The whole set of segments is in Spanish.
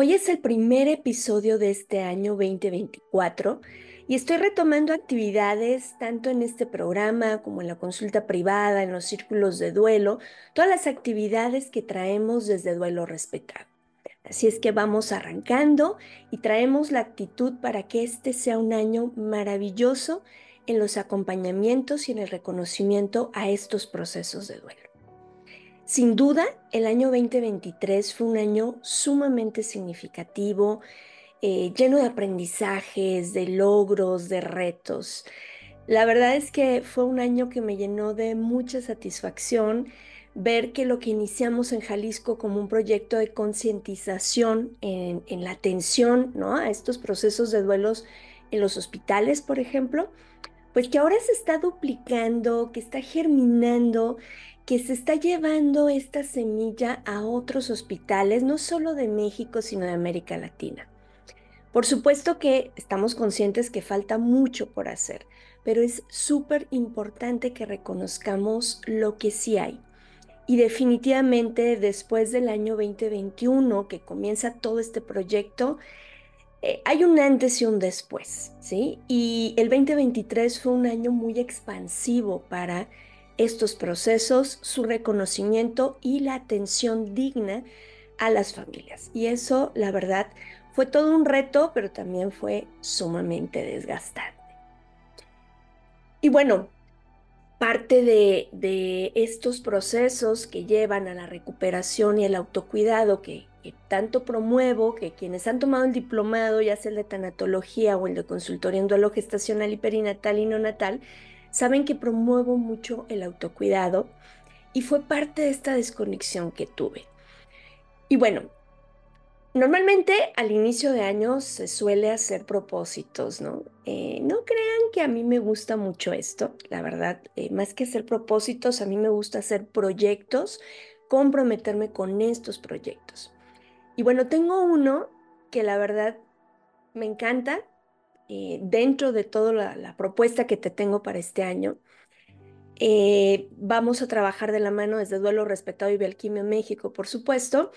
Hoy es el primer episodio de este año 2024 y estoy retomando actividades tanto en este programa como en la consulta privada, en los círculos de duelo, todas las actividades que traemos desde Duelo Respetado. Así es que vamos arrancando y traemos la actitud para que este sea un año maravilloso en los acompañamientos y en el reconocimiento a estos procesos de duelo. Sin duda, el año 2023 fue un año sumamente significativo, eh, lleno de aprendizajes, de logros, de retos. La verdad es que fue un año que me llenó de mucha satisfacción ver que lo que iniciamos en Jalisco como un proyecto de concientización en, en, la atención ¿no? a estos procesos de duelos en los hospitales, por ejemplo, pues que ahora se está duplicando, que está germinando que se está llevando esta semilla a otros hospitales, no solo de México, sino de América Latina. Por supuesto que estamos conscientes que falta mucho por hacer, pero es súper importante que reconozcamos lo que sí hay. Y definitivamente después del año 2021, que comienza todo este proyecto, eh, hay un antes y un después, ¿sí? Y el 2023 fue un año muy expansivo para estos procesos, su reconocimiento y la atención digna a las familias. Y eso, la verdad, fue todo un reto, pero también fue sumamente desgastante. Y bueno, parte de, de estos procesos que llevan a la recuperación y el autocuidado que, que, tanto promuevo, que quienes han tomado el diplomado, ya sea el de tanatología o el de consultoría en duelo gestacional y perinatal y neonatal, saben que promuevo mucho el autocuidado y fue parte de esta desconexión que tuve. Y bueno, normalmente al inicio de año se suele hacer propósitos, ¿no? Eh, no crean que a mí me gusta mucho esto, la verdad, eh, más que hacer propósitos, a mí me gusta hacer proyectos, comprometerme con estos proyectos. Y bueno, tengo uno que la verdad me encanta, eh, dentro de toda la, propuesta que te tengo para este año, eh, vamos a trabajar de la mano desde Duelo Respetado y Bioalquimia México, por supuesto.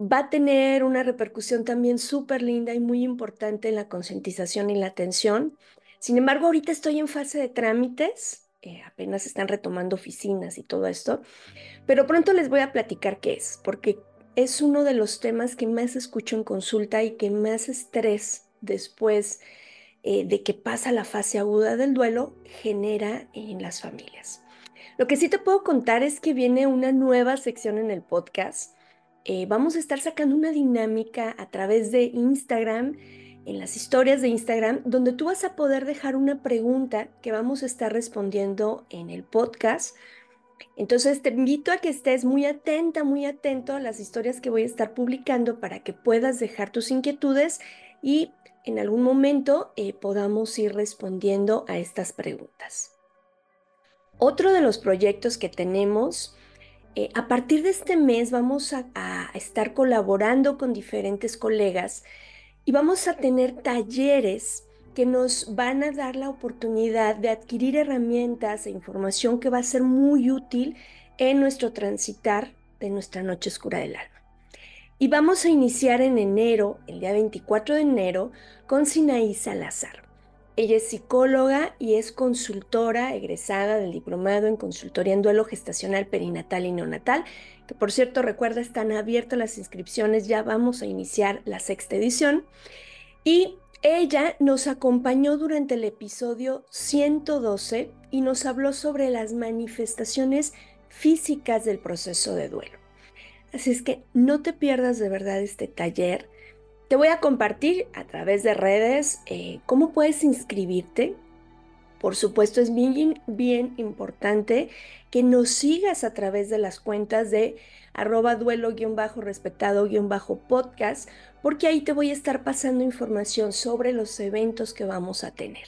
Va a tener una repercusión también súper linda y muy importante en la concientización y la atención. Sin embargo, ahorita estoy en fase de trámites, eh, apenas están retomando oficinas y todo esto, pero pronto les voy a platicar qué es, porque es uno de los temas que más escucho en consulta y que más estrés después eh, de que pasa la fase aguda del duelo genera en las familias. Lo que sí te puedo contar es que viene una nueva sección en el podcast. Eh, vamos a estar sacando una dinámica a través de Instagram, en las historias de Instagram, donde tú vas a poder dejar una pregunta que vamos a estar respondiendo en el podcast. Entonces te invito a que estés muy atenta, muy atento a las historias que voy a estar publicando para que puedas dejar tus inquietudes y en algún momento eh, podamos ir respondiendo a estas preguntas. Otro de los proyectos que tenemos, eh, a partir de este mes vamos a, a estar colaborando con diferentes colegas y vamos a tener talleres que nos van a dar la oportunidad de adquirir herramientas e información que va a ser muy útil en nuestro transitar de nuestra noche oscura del alma. Y vamos a iniciar en enero, el día 24 de enero, con Sinaí Salazar. Ella es psicóloga y es consultora egresada del diplomado en consultoría en duelo gestacional, perinatal y neonatal, que por cierto recuerda están abiertas las inscripciones, ya vamos a iniciar la sexta edición. Y ella nos acompañó durante el episodio 112 y nos habló sobre las manifestaciones físicas del proceso de duelo. Así es que no te pierdas de verdad este taller. Te voy a compartir a través de redes eh, cómo puedes inscribirte. Por supuesto, es bien, bien importante que nos sigas a través de las cuentas de arroba duelo-respetado-podcast, porque ahí te voy a estar pasando información sobre los eventos que vamos a tener.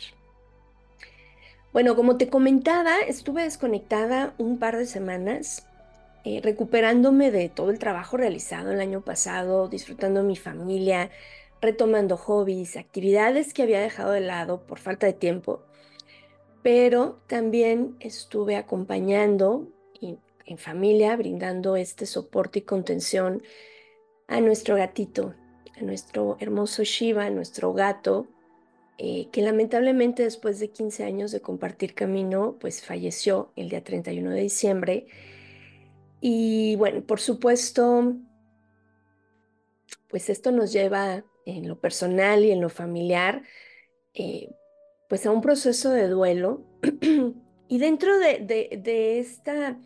Bueno, como te comentaba, estuve desconectada un par de semanas, eh, recuperándome de todo el trabajo realizado el año pasado, disfrutando mi familia, retomando hobbies, actividades que había dejado de lado por falta de tiempo, pero también estuve acompañando en familia, brindando este soporte y contención a nuestro gatito, a nuestro hermoso Shiva, nuestro gato, eh, que lamentablemente después de 15 años de compartir camino, pues falleció el día 31 de diciembre. Y bueno, por supuesto, pues esto nos lleva en lo personal y en lo familiar, eh, pues a un proceso de duelo. y dentro de, de, esta,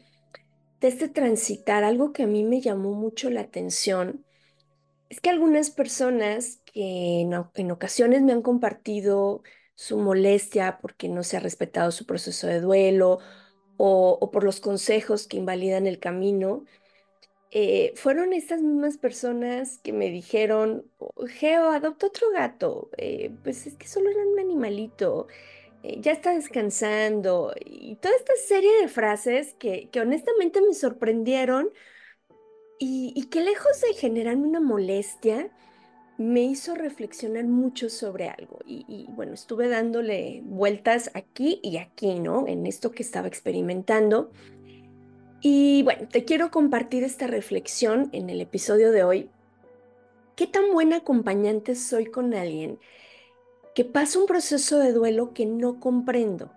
de este transitar, algo que a mí me llamó mucho la atención, es que algunas personas que en, ocasiones me han compartido su molestia porque no se ha respetado su proceso de duelo o, por los consejos que invalidan el camino, eh, fueron estas mismas personas que me dijeron, Geo, adopta otro gato, eh, pues es que solo era un animalito, eh, ya está descansando, y toda esta serie de frases que, que honestamente me sorprendieron y, que lejos de generarme una molestia, me hizo reflexionar mucho sobre algo. Y, bueno, estuve dándole vueltas aquí y aquí, ¿no? En esto que estaba experimentando. Y bueno, te quiero compartir esta reflexión en el episodio de hoy. ¿Qué tan buena acompañante soy con alguien que pasa un proceso de duelo que no comprendo?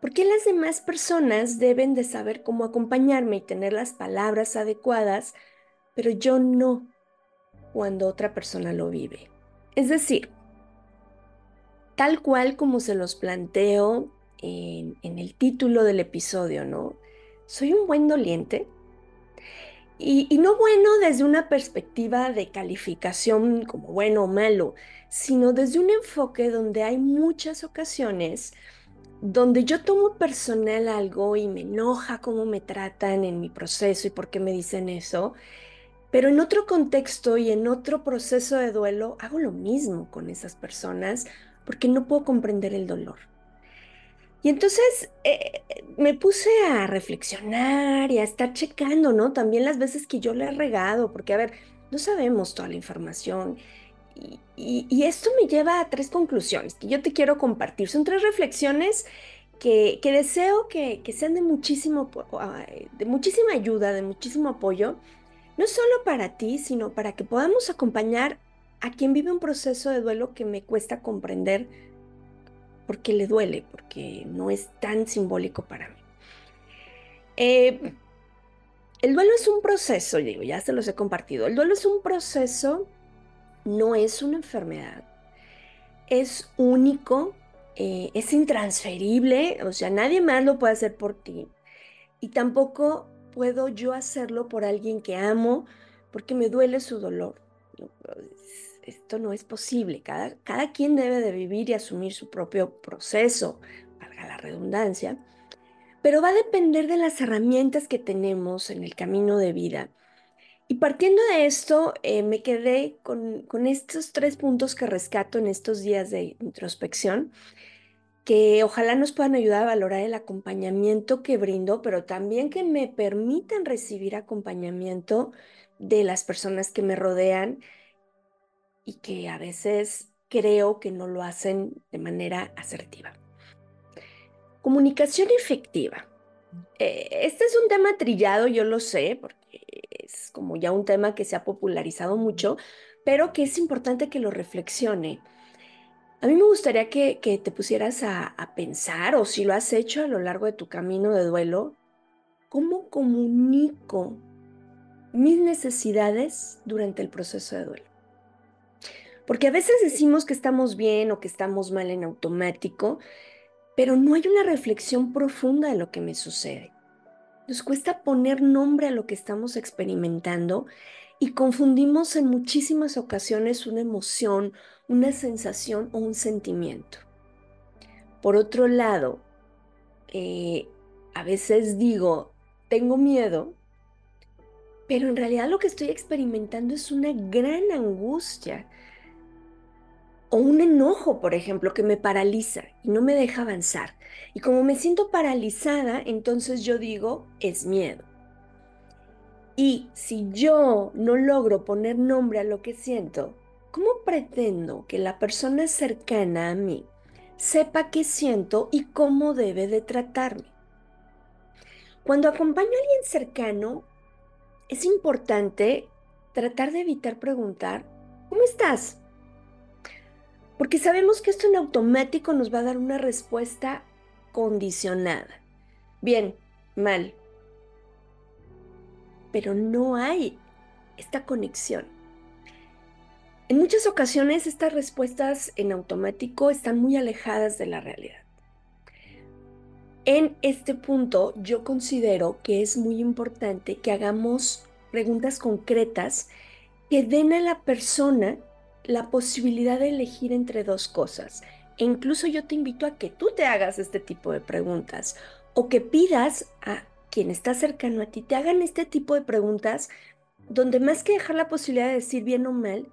¿Por qué las demás personas deben de saber cómo acompañarme y tener las palabras adecuadas, pero yo no cuando otra persona lo vive? Es decir, tal cual como se los planteo en, el título del episodio, ¿no? ¿Soy un buen doliente? Y, y, no bueno desde una perspectiva de calificación como bueno o malo, sino desde un enfoque donde hay muchas ocasiones donde yo tomo personal algo y me enoja cómo me tratan en mi proceso y por qué me dicen eso, pero en otro contexto y en otro proceso de duelo hago lo mismo con esas personas porque no puedo comprender el dolor. Y entonces eh, me puse a reflexionar y a estar checando, ¿no? También las veces que yo le he regado, porque a ver, no sabemos toda la información y, esto me lleva a tres conclusiones que yo te quiero compartir. Son tres reflexiones que, deseo que, sean de, muchísimo, de muchísima ayuda, de muchísimo apoyo, no solo para ti, sino para que podamos acompañar a quien vive un proceso de duelo que me cuesta comprender porque le duele, porque no es tan simbólico para mí. Eh, el duelo es un proceso, digo, ya se los he compartido. El duelo es un proceso no es una enfermedad, es único, eh, es intransferible, o sea, nadie más lo puede hacer por ti. Y tampoco puedo yo hacerlo por alguien que amo porque me duele su dolor. Esto no es posible. Cada, cada quien debe de vivir y asumir su propio proceso, valga la redundancia, pero va a depender de las herramientas que tenemos en el camino de vida y partiendo de esto, eh, me quedé con, estos tres puntos que rescato en estos días de introspección, que ojalá nos puedan ayudar a valorar el acompañamiento que brindo, pero también que me permitan recibir acompañamiento de las personas que me rodean y que a veces creo que no lo hacen de manera asertiva. Comunicación efectiva. Eh, este es un tema trillado, yo lo sé, porque es como ya un tema que se ha popularizado mucho, pero que es importante que lo reflexione. A mí me gustaría que, te pusieras a, pensar, o si lo has hecho a lo largo de tu camino de duelo, ¿cómo comunico mis necesidades durante el proceso de duelo? Porque a veces decimos que estamos bien o que estamos mal en automático, pero no hay una reflexión profunda de lo que me sucede. Nos cuesta poner nombre a lo que estamos experimentando y confundimos en muchísimas ocasiones una emoción, una sensación o un sentimiento. Por otro lado, eh, a veces digo, tengo miedo, pero en realidad lo que estoy experimentando es una gran angustia o un enojo, por ejemplo, que me paraliza y no me deja avanzar. Y como me siento paralizada, entonces yo digo, es miedo. Y si yo no logro poner nombre a lo que siento, ¿cómo pretendo que la persona cercana a mí sepa qué siento y cómo debe de tratarme? Cuando acompaño a alguien cercano, es importante tratar de evitar preguntar, ¿cómo estás? Porque sabemos que esto en automático nos va a dar una respuesta condicionada. Bien, mal. Pero no hay esta conexión. En muchas ocasiones estas respuestas en automático están muy alejadas de la realidad. En este punto yo considero que es muy importante que hagamos preguntas concretas que den a la persona la posibilidad de elegir entre dos cosas. E incluso yo te invito a que tú te hagas este tipo de preguntas o que pidas a quien está cercano a ti, te hagan este tipo de preguntas donde más que dejar la posibilidad de decir bien o mal,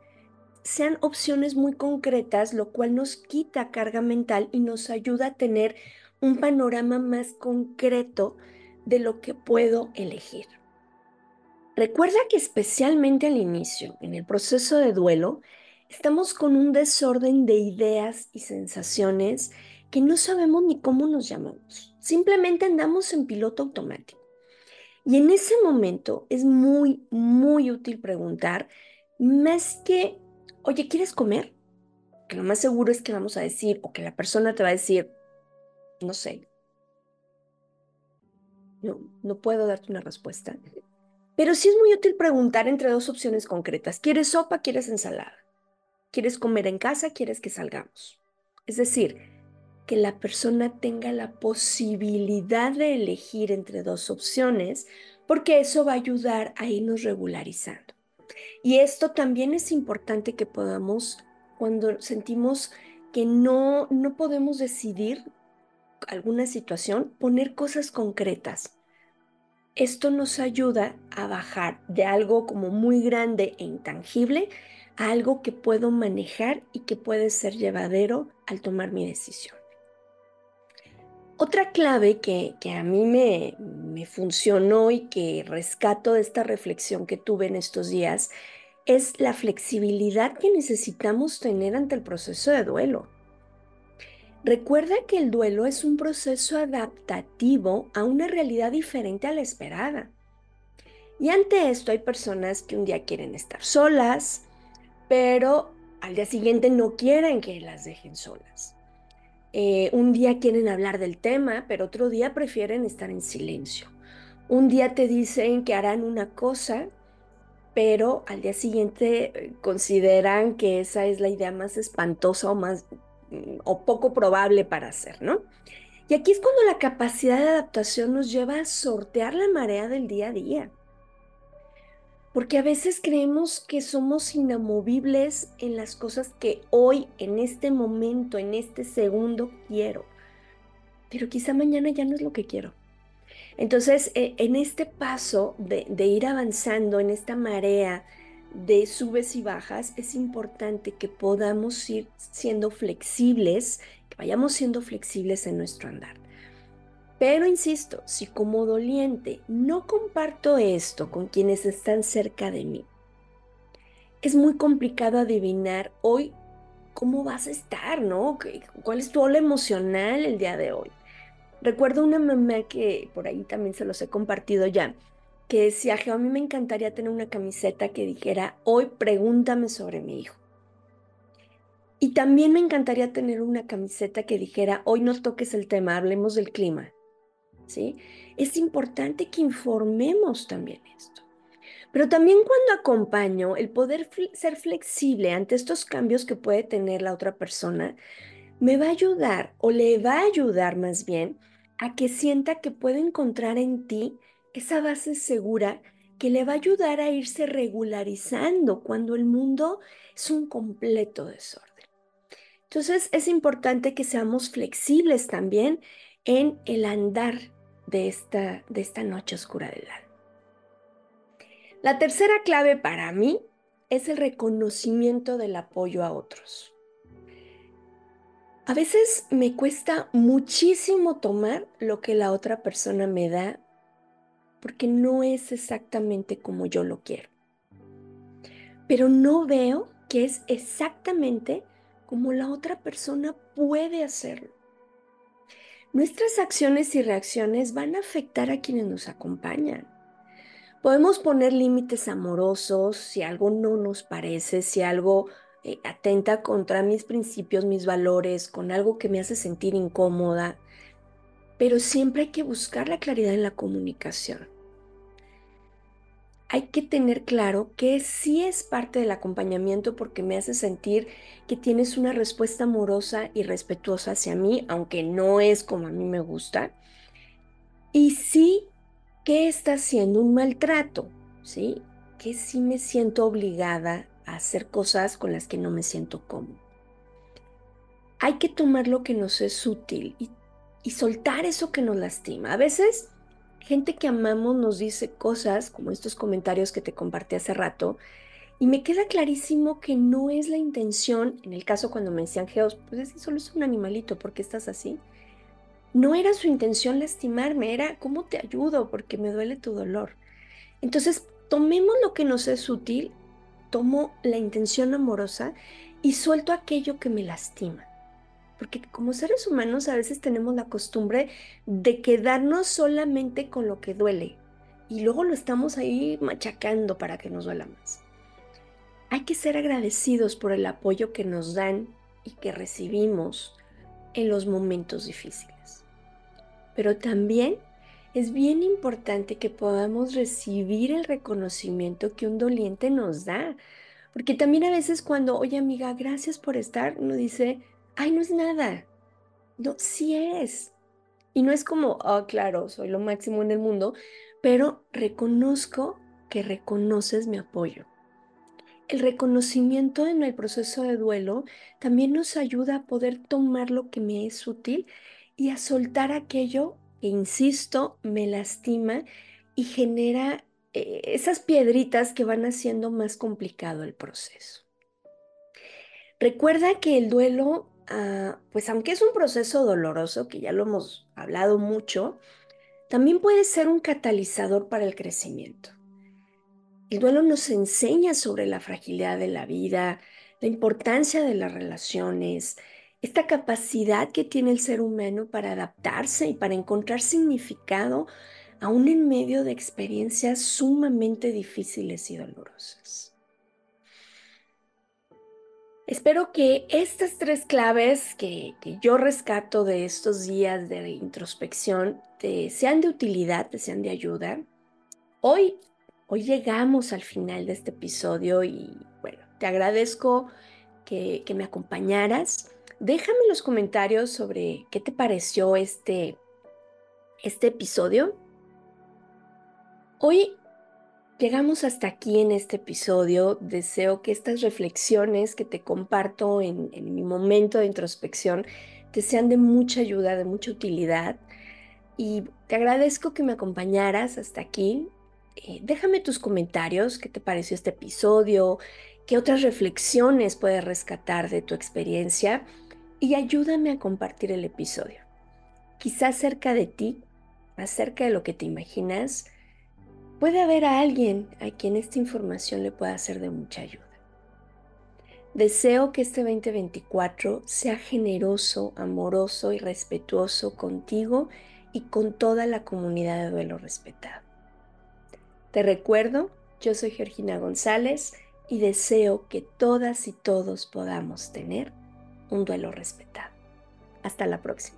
sean opciones muy concretas, lo cual nos quita carga mental y nos ayuda a tener un panorama más concreto de lo que puedo elegir. Recuerda que especialmente al inicio, en el proceso de duelo, estamos con un desorden de ideas y sensaciones que no sabemos ni cómo nos llamamos. Simplemente andamos en piloto automático. Y en ese momento es muy, muy útil preguntar, más que, oye, ¿quieres comer? Que lo más seguro es que vamos a decir, o que la persona te va a decir, no sé, no, no puedo darte una respuesta. Pero sí es muy útil preguntar entre dos opciones concretas. ¿Quieres sopa? ¿Quieres ensalada? ¿Quieres comer en casa? ¿Quieres que salgamos? Es decir, que la persona tenga la posibilidad de elegir entre dos opciones, porque eso va a ayudar a irnos regularizando. Y esto también es importante que podamos, cuando sentimos que no, no podemos decidir alguna situación, poner cosas concretas. Esto nos ayuda a bajar de algo como muy grande e intangible algo que puedo manejar y que puede ser llevadero al tomar mi decisión. Otra clave que, a mí me, me funcionó y que rescato de esta reflexión que tuve en estos días es la flexibilidad que necesitamos tener ante el proceso de duelo. Recuerda que el duelo es un proceso adaptativo a una realidad diferente a la esperada. Y ante esto hay personas que un día quieren estar solas, pero al día siguiente no quieren que las dejen solas. Eh, un día quieren hablar del tema, pero otro día prefieren estar en silencio. Un día te dicen que harán una cosa, pero al día siguiente eh, consideran que esa es la idea más espantosa o más mm, o poco probable para hacer, ¿no? Y aquí es cuando la capacidad de adaptación nos lleva a sortear la marea del día a día porque a veces creemos que somos inamovibles en las cosas que hoy, en este momento, en este segundo quiero, pero quizá mañana ya no es lo que quiero. Entonces, eh, en este paso de ir avanzando, en esta marea de subes y bajas, es importante que podamos ir siendo flexibles, que vayamos siendo flexibles en nuestro andar. Pero insisto, si como doliente no comparto esto con quienes están cerca de mí, es muy complicado adivinar hoy cómo vas a estar, ¿no? ¿Cuál es tu ola emocional el día de hoy? Recuerdo una mamá que por ahí también se los he compartido ya, que decía, a mí me encantaría tener una camiseta que dijera, hoy pregúntame sobre mi hijo. Y también me encantaría tener una camiseta que dijera, hoy no toques el tema, hablemos del clima. Es importante que informemos también esto. Pero también cuando acompaño, el poder ser flexible ante estos cambios que puede tener la otra persona, me va a ayudar o le va a ayudar más bien a que sienta que puede encontrar en ti esa base segura que le va a ayudar a irse regularizando cuando el mundo es un completo desorden. Entonces es importante que seamos flexibles también en el andar de esta, de esta noche oscura del alma. La tercera clave para mí es el reconocimiento del apoyo a otros. A veces me cuesta muchísimo tomar lo que la otra persona me da porque no es exactamente como yo lo quiero. Pero no veo que es exactamente como la otra persona puede hacerlo. Nuestras acciones y reacciones van a afectar a quienes nos acompañan. Podemos poner límites amorosos si algo no nos parece, si algo eh, atenta contra mis principios, mis valores, con algo que me hace sentir incómoda, pero siempre hay que buscar la claridad en la comunicación. Hay que tener claro que sí es parte del acompañamiento porque me hace sentir que tienes una respuesta amorosa y respetuosa hacia mí, aunque no es como a mí me gusta. Y sí que está siendo un maltrato, ¿sí? Que sí me siento obligada hacer cosas con las que no me siento cómodo. Hay que tomar lo que nos es útil y, y soltar eso que nos lastima. A veces, gente que amamos nos dice cosas como estos comentarios que te compartí hace rato, y me queda clarísimo que no es la intención, en el caso cuando me decían Geos, pues es que solo es un animalito, ¿por qué estás así? No era su intención lastimarme, era cómo te ayudo porque me duele tu dolor. Entonces, tomemos lo que nos es útil tomo la intención amorosa y suelto aquello que me lastima. Porque como seres humanos a veces tenemos la costumbre de quedarnos solamente con lo que duele y luego lo estamos ahí machacando para que nos duela más. Hay que ser agradecidos por el apoyo que nos dan y que recibimos en los momentos difíciles. Pero también es bien importante que podamos recibir el reconocimiento que un doliente nos da. Porque también a veces cuando, oye amiga, gracias por estar, uno dice, ay, no es nada. No, sí es. Y no es como, oh, claro, soy lo máximo en el mundo, pero reconozco que reconoces mi apoyo. El reconocimiento en el proceso de duelo también nos ayuda a poder tomar lo que me es útil y a soltar aquello que, insisto, me lastima y genera eh, esas piedritas que van haciendo más complicado el proceso. Recuerda que el duelo, ah, pues aunque es un proceso doloroso, que ya lo hemos hablado mucho, también puede ser un catalizador para el crecimiento. El duelo nos enseña sobre la fragilidad de la vida, la importancia de las relaciones, esta capacidad que tiene el ser humano para adaptarse y para encontrar significado aún en medio de experiencias sumamente difíciles y dolorosas. Espero que estas tres claves que, yo rescato de estos días de introspección te sean de utilidad, te sean de ayuda. Hoy, hoy llegamos al final de este episodio y bueno, te agradezco que, que me acompañaras. Déjame los comentarios sobre qué te pareció este, este episodio. Hoy llegamos hasta aquí en este episodio. Deseo que estas reflexiones que te comparto en, mi momento de introspección te sean de mucha ayuda, de mucha utilidad. Y te agradezco que me acompañaras hasta aquí. Eh, déjame tus comentarios, qué te pareció este episodio, qué otras reflexiones puedes rescatar de tu experiencia y ayúdame a compartir el episodio. Quizás cerca de ti, acerca de lo que te imaginas, puede haber a alguien a quien esta información le pueda ser de mucha ayuda. Deseo que este 2024 sea generoso, amoroso y respetuoso contigo y con toda la comunidad de duelo respetado. Te recuerdo, yo soy Georgina González y deseo que todas y todos podamos tener un duelo respetado. Hasta la próxima.